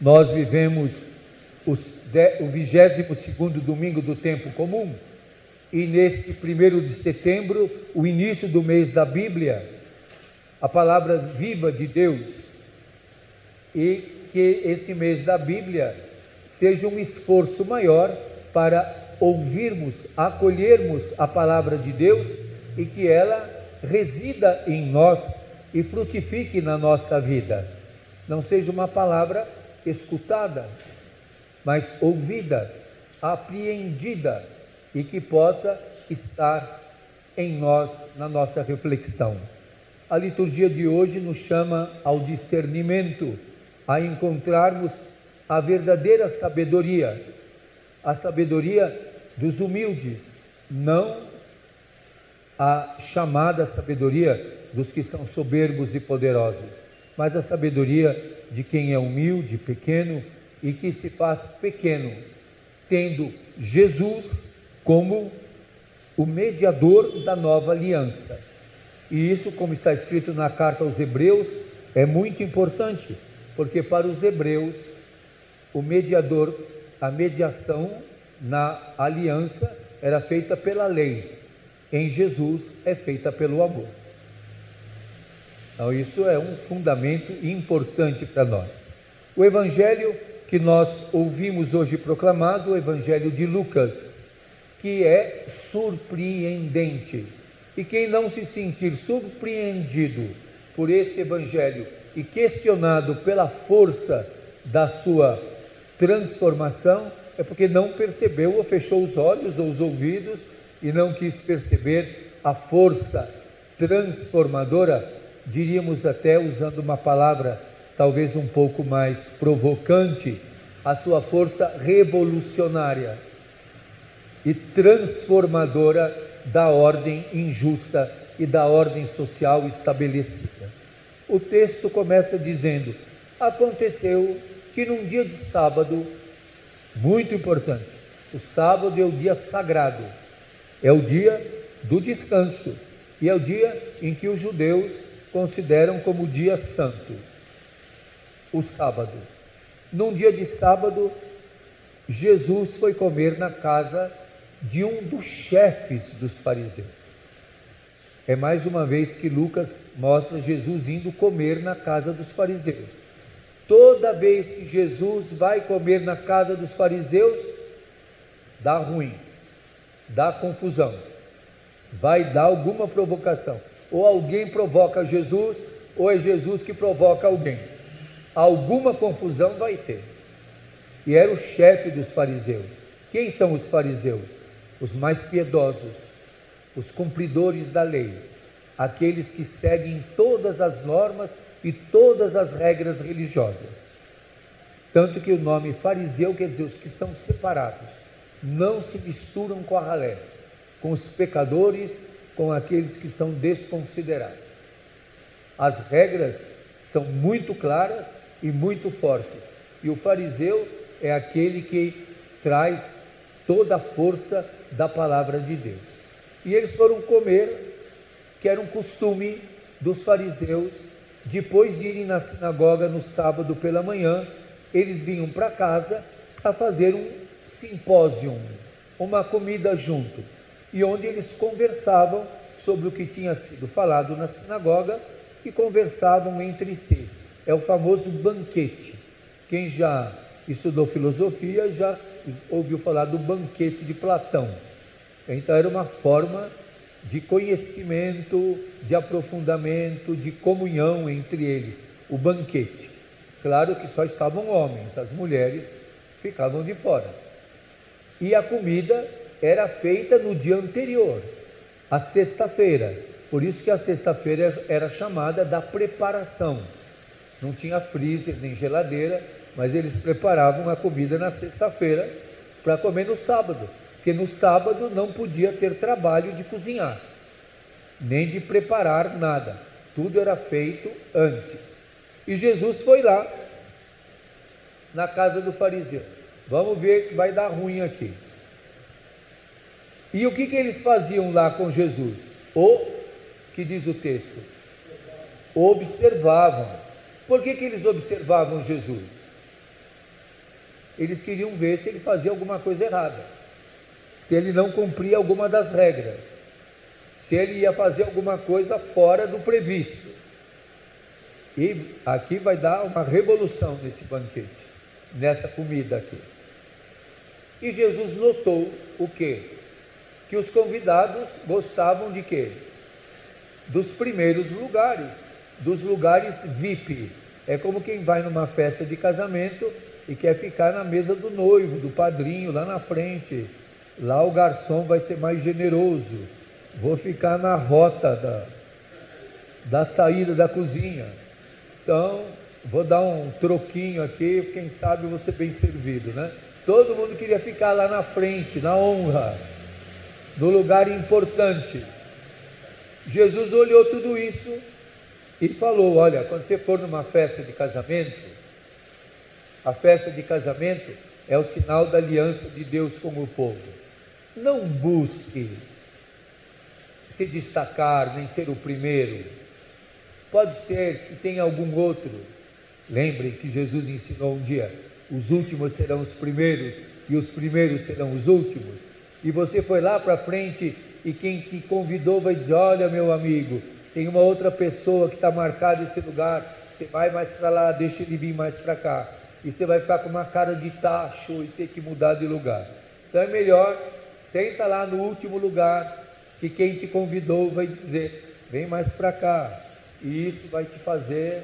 Nós vivemos o 22 domingo do tempo comum e neste primeiro de setembro, o início do mês da Bíblia, a palavra viva de Deus, e que este mês da Bíblia seja um esforço maior para ouvirmos, acolhermos a palavra de Deus e que ela resida em nós e frutifique na nossa vida. Não seja uma palavra escutada, mas ouvida, apreendida e que possa estar em nós, na nossa reflexão. A liturgia de hoje nos chama ao discernimento, a encontrarmos a verdadeira sabedoria, a sabedoria dos humildes, não a chamada sabedoria dos que são soberbos e poderosos, mas a sabedoria de quem é humilde, pequeno e que se faz pequeno, tendo Jesus como o mediador da nova aliança. E isso, como está escrito na carta aos Hebreus, é muito importante, porque para os hebreus, o mediador, a mediação na aliança era feita pela lei, em Jesus é feita pelo amor. Então, isso é um fundamento importante para nós. O evangelho que nós ouvimos hoje proclamado, o evangelho de Lucas, que é surpreendente. E quem não se sentir surpreendido por esse evangelho e questionado pela força da sua transformação, é porque não percebeu ou fechou os olhos ou os ouvidos e não quis perceber a força transformadora, diríamos até usando uma palavra talvez um pouco mais provocante, a sua força revolucionária e transformadora da ordem injusta e da ordem social estabelecida. O texto começa dizendo: Aconteceu que num dia de sábado, muito importante, o sábado é o dia sagrado, é o dia do descanso e é o dia em que os judeus consideram como dia santo, o sábado. Num dia de sábado, Jesus foi comer na casa de um dos chefes dos fariseus. É mais uma vez que Lucas mostra Jesus indo comer na casa dos fariseus. Toda vez que Jesus vai comer na casa dos fariseus, dá ruim, dá confusão, vai dar alguma provocação. Ou alguém provoca Jesus, ou é Jesus que provoca alguém. Alguma confusão vai ter. E era o chefe dos fariseus. Quem são os fariseus? os mais piedosos, os cumpridores da lei, aqueles que seguem todas as normas e todas as regras religiosas. Tanto que o nome fariseu quer dizer os que são separados, não se misturam com a ralé, com os pecadores, com aqueles que são desconsiderados. As regras são muito claras e muito fortes, e o fariseu é aquele que traz toda a força da palavra de Deus. E eles foram comer, que era um costume dos fariseus, depois de irem na sinagoga no sábado pela manhã, eles vinham para casa a fazer um simpósio, uma comida junto, e onde eles conversavam sobre o que tinha sido falado na sinagoga e conversavam entre si. É o famoso banquete. Quem já estudou filosofia já ouviu falar do banquete de Platão. Então era uma forma de conhecimento, de aprofundamento, de comunhão entre eles, o banquete. Claro que só estavam homens, as mulheres ficavam de fora. E a comida era feita no dia anterior, a sexta-feira. Por isso que a sexta-feira era chamada da preparação. Não tinha freezer nem geladeira, mas eles preparavam a comida na sexta-feira para comer no sábado, porque no sábado não podia ter trabalho de cozinhar, nem de preparar nada, tudo era feito antes. E Jesus foi lá na casa do fariseu. Vamos ver que vai dar ruim aqui. E o que, que eles faziam lá com Jesus? O que diz o texto? Observavam. Por que, que eles observavam Jesus? eles queriam ver se ele fazia alguma coisa errada, se ele não cumpria alguma das regras, se ele ia fazer alguma coisa fora do previsto. E aqui vai dar uma revolução nesse banquete, nessa comida aqui. E Jesus notou o quê? Que os convidados gostavam de quê? Dos primeiros lugares, dos lugares VIP. É como quem vai numa festa de casamento e quer ficar na mesa do noivo, do padrinho, lá na frente. Lá o garçom vai ser mais generoso. Vou ficar na rota da, da saída da cozinha. Então, vou dar um troquinho aqui, quem sabe você bem servido, né? Todo mundo queria ficar lá na frente, na honra, no lugar importante. Jesus olhou tudo isso e falou: Olha, quando você for numa festa de casamento, a festa de casamento é o sinal da aliança de Deus com o povo. Não busque se destacar, nem ser o primeiro. Pode ser que tenha algum outro. Lembrem que Jesus ensinou um dia: os últimos serão os primeiros e os primeiros serão os últimos. E você foi lá para frente e quem te convidou vai dizer: Olha, meu amigo, tem uma outra pessoa que está marcada esse lugar, você vai mais para lá, deixa ele vir mais para cá. E você vai ficar com uma cara de tacho e ter que mudar de lugar. Então é melhor, senta lá no último lugar, que quem te convidou vai dizer: Vem mais para cá. E isso vai te fazer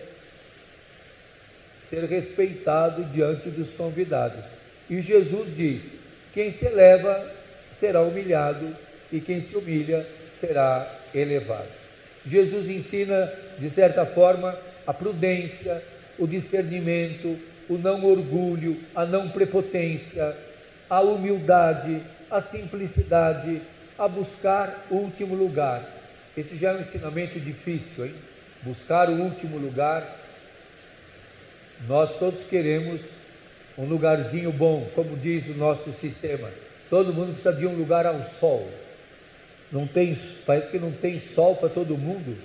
ser respeitado diante dos convidados. E Jesus diz: quem se eleva será humilhado, e quem se humilha será elevado. Jesus ensina, de certa forma, a prudência, o discernimento, o não orgulho, a não prepotência, a humildade, a simplicidade, a buscar o último lugar. Esse já é um ensinamento difícil, hein? Buscar o último lugar nós todos queremos um lugarzinho bom, como diz o nosso sistema. Todo mundo precisa de um lugar ao sol. Não tem, parece que não tem sol para todo mundo.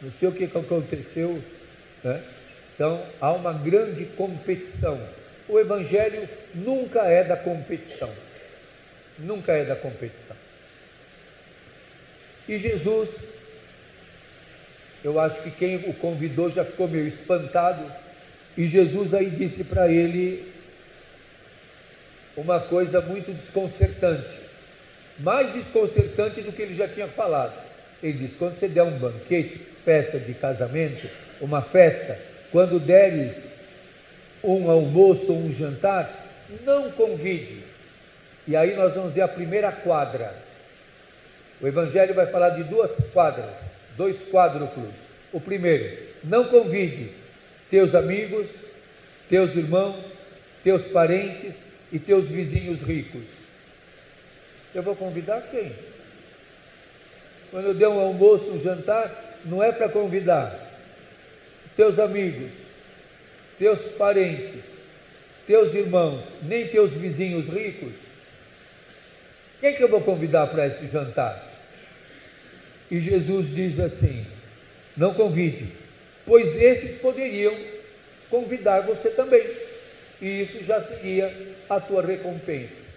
Não sei o que aconteceu. Né? Então há uma grande competição. O Evangelho nunca é da competição. Nunca é da competição. E Jesus, eu acho que quem o convidou já ficou meio espantado e Jesus aí disse para ele uma coisa muito desconcertante, mais desconcertante do que ele já tinha falado. Ele disse: quando você der um banquete, festa de casamento, uma festa, quando deres um almoço ou um jantar, não convide. E aí nós vamos ver a primeira quadra. O Evangelho vai falar de duas quadras, dois quádruplos. O primeiro, não convide teus amigos, teus irmãos, teus parentes e teus vizinhos ricos. Eu vou convidar quem? Quando eu der um almoço, um jantar, não é para convidar teus amigos, teus parentes, teus irmãos, nem teus vizinhos ricos. Quem que eu vou convidar para esse jantar? E Jesus diz assim: não convide, pois esses poderiam convidar você também. E isso já seria a tua recompensa.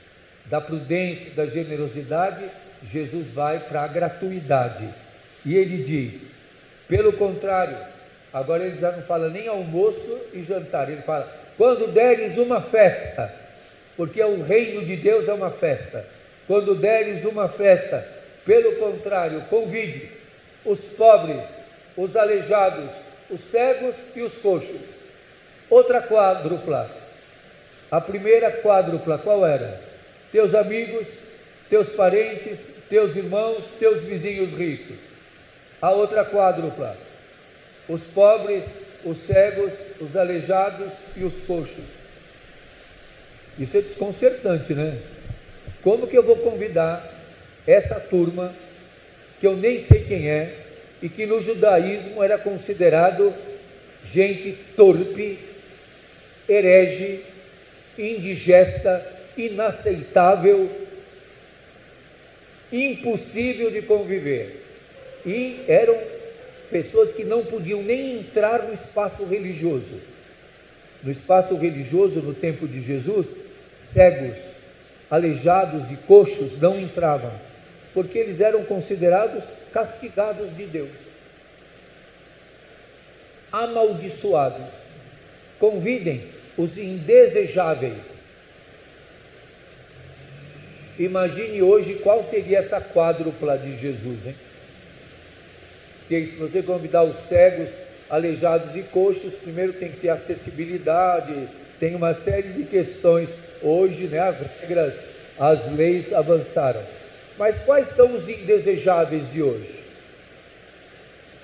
Da prudência, da generosidade, Jesus vai para a gratuidade. E ele diz: pelo contrário, agora ele já não fala nem almoço e jantar, ele fala: quando deres uma festa, porque o reino de Deus é uma festa. Quando deres uma festa, pelo contrário, convide os pobres, os aleijados, os cegos e os coxos. Outra quádrupla. A primeira quádrupla qual era? Teus amigos, teus parentes, teus irmãos, teus vizinhos ricos. A outra quádrupla. Os pobres, os cegos, os aleijados e os coxos. Isso é desconcertante, né? Como que eu vou convidar essa turma que eu nem sei quem é, e que no judaísmo era considerado gente torpe, herege, indigesta, inaceitável, impossível de conviver. E eram pessoas que não podiam nem entrar no espaço religioso. No espaço religioso, no tempo de Jesus, cegos, aleijados e coxos não entravam, porque eles eram considerados castigados de Deus, amaldiçoados. Convidem os indesejáveis. Imagine hoje qual seria essa quádrupla de Jesus, hein? Que se você convidar os cegos, aleijados e coxos, primeiro tem que ter acessibilidade, tem uma série de questões. Hoje, né, as regras, as leis avançaram. Mas quais são os indesejáveis de hoje?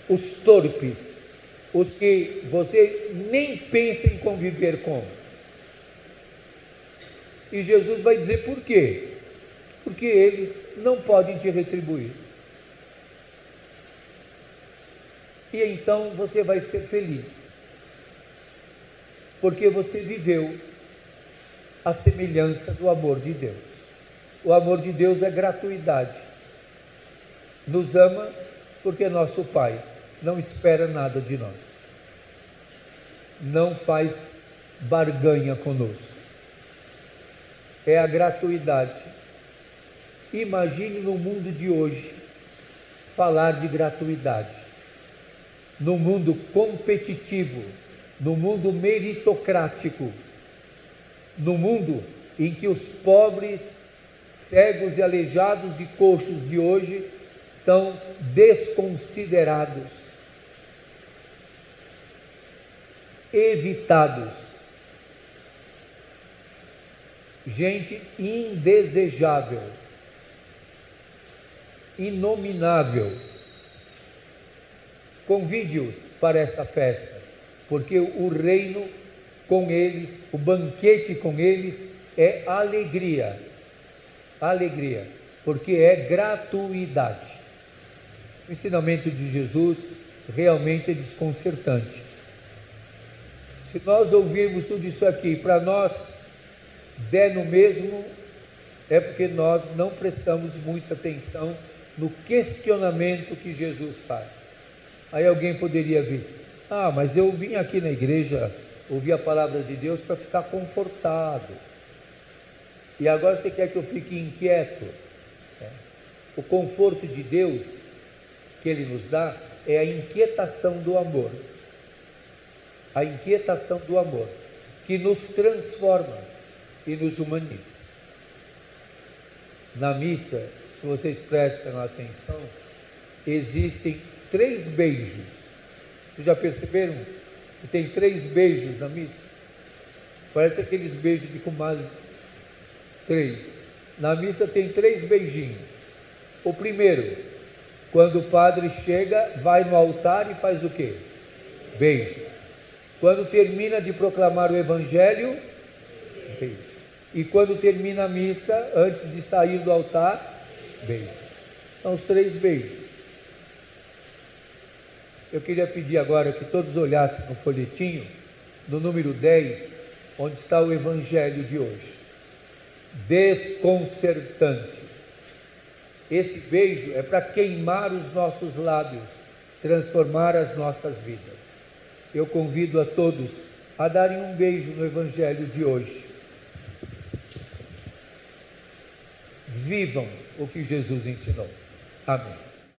Os torpes, os que você nem pensa em conviver com. E Jesus vai dizer por quê? Porque eles não podem te retribuir. E então você vai ser feliz, porque você viveu a semelhança do amor de Deus. O amor de Deus é gratuidade. Nos ama porque é nosso Pai não espera nada de nós. Não faz barganha conosco. É a gratuidade. Imagine no mundo de hoje falar de gratuidade. No mundo competitivo, no mundo meritocrático, no mundo em que os pobres, cegos e aleijados e coxos de hoje são desconsiderados evitados. Gente indesejável, inominável. Convide-os para essa festa, porque o reino com eles, o banquete com eles é alegria. Alegria, porque é gratuidade. O ensinamento de Jesus realmente é desconcertante. Se nós ouvirmos tudo isso aqui para nós der no mesmo, é porque nós não prestamos muita atenção no questionamento que Jesus faz. Aí alguém poderia vir, ah, mas eu vim aqui na igreja ouvir a palavra de Deus para ficar confortado. E agora você quer que eu fique inquieto? É. O conforto de Deus que Ele nos dá é a inquietação do amor a inquietação do amor, que nos transforma e nos humaniza. Na missa, se vocês prestam atenção, existem três beijos. Vocês já perceberam que tem três beijos na missa? Parece aqueles beijos de comadre. Três. Na missa tem três beijinhos. O primeiro, quando o padre chega, vai no altar e faz o quê? Beijo. Quando termina de proclamar o Evangelho, beijo. E quando termina a missa, antes de sair do altar, beijo. São os três beijos. Eu queria pedir agora que todos olhassem no folhetinho, no número 10, onde está o Evangelho de hoje. Desconcertante. Esse beijo é para queimar os nossos lábios, transformar as nossas vidas eu convido a todos a darem um beijo no Evangelho de hoje. Vivam o que Jesus ensinou. Amém.